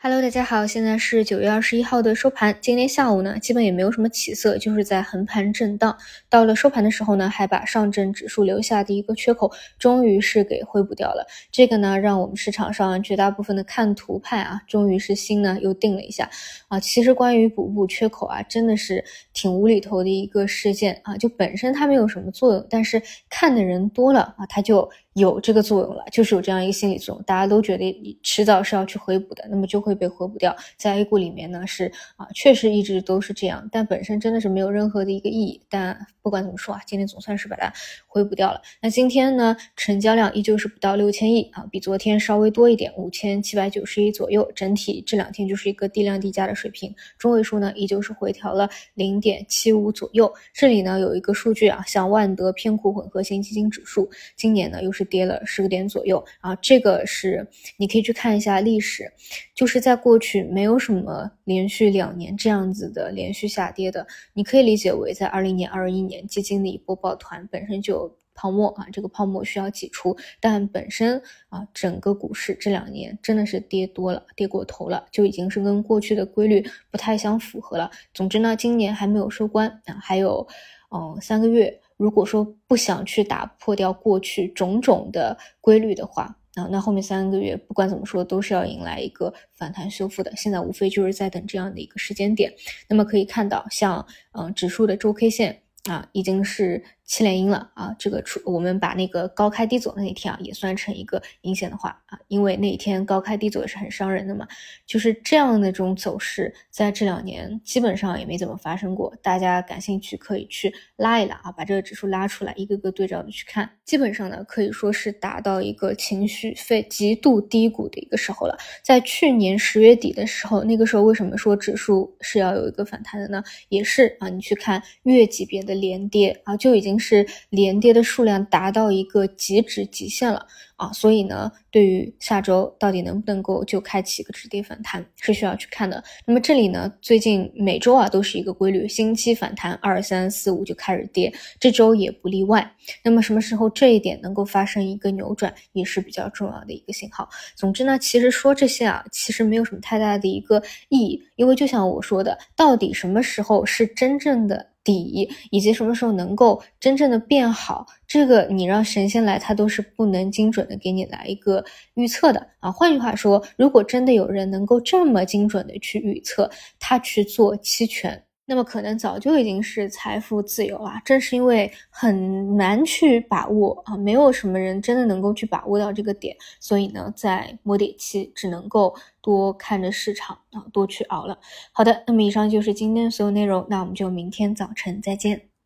Hello，大家好，现在是九月二十一号的收盘。今天下午呢，基本也没有什么起色，就是在横盘震荡。到了收盘的时候呢，还把上证指数留下的一个缺口，终于是给回补掉了。这个呢，让我们市场上绝大部分的看图派啊，终于是心呢又定了一下啊。其实关于补不补缺口啊，真的是挺无厘头的一个事件啊。就本身它没有什么作用，但是看的人多了啊，它就。有这个作用了，就是有这样一个心理作用，大家都觉得迟早是要去回补的，那么就会被回补掉。在 A 股里面呢，是啊，确实一直都是这样，但本身真的是没有任何的一个意义。但不管怎么说啊，今天总算是把它回补掉了。那今天呢，成交量依旧是不到六千亿啊，比昨天稍微多一点，五千七百九十亿左右。整体这两天就是一个低量低价的水平，中位数呢依旧是回调了零点七五左右。这里呢有一个数据啊，像万德偏股混合型基金指数，今年呢又是。跌了十个点左右啊，这个是你可以去看一下历史，就是在过去没有什么连续两年这样子的连续下跌的，你可以理解为在二零年、二一年基金的一波抱团本身就有泡沫啊，这个泡沫需要挤出，但本身啊整个股市这两年真的是跌多了，跌过头了，就已经是跟过去的规律不太相符合了。总之呢，今年还没有收官啊，还有嗯三个月。如果说不想去打破掉过去种种的规律的话，啊，那后面三个月不管怎么说都是要迎来一个反弹修复的。现在无非就是在等这样的一个时间点。那么可以看到，像嗯指数的周 K 线啊，已经是。七连阴了啊！这个出我们把那个高开低走的那天啊，也算成一个阴线的话啊，因为那一天高开低走也是很伤人的嘛。就是这样的这种走势，在这两年基本上也没怎么发生过。大家感兴趣可以去拉一拉啊，把这个指数拉出来，一个个对照的去看。基本上呢，可以说是达到一个情绪非极度低谷的一个时候了。在去年十月底的时候，那个时候为什么说指数是要有一个反弹的呢？也是啊，你去看月级别的连跌啊，就已经是连跌的数量达到一个极值极限了啊，所以呢，对于下周到底能不能够就开启一个止跌反弹，是需要去看的。那么这里呢，最近每周啊都是一个规律，星期反弹二三四五就开始跌，这周也不例外。那么什么时候这一点能够发生一个扭转，也是比较重要的一个信号。总之呢，其实说这些啊，其实没有什么太大的一个意义，因为就像我说的，到底什么时候是真正的？底以及什么时候能够真正的变好，这个你让神仙来，他都是不能精准的给你来一个预测的啊。换句话说，如果真的有人能够这么精准的去预测，他去做期权。那么可能早就已经是财富自由了，正是因为很难去把握啊，没有什么人真的能够去把握到这个点，所以呢，在摸底期只能够多看着市场啊，多去熬了。好的，那么以上就是今天的所有内容，那我们就明天早晨再见。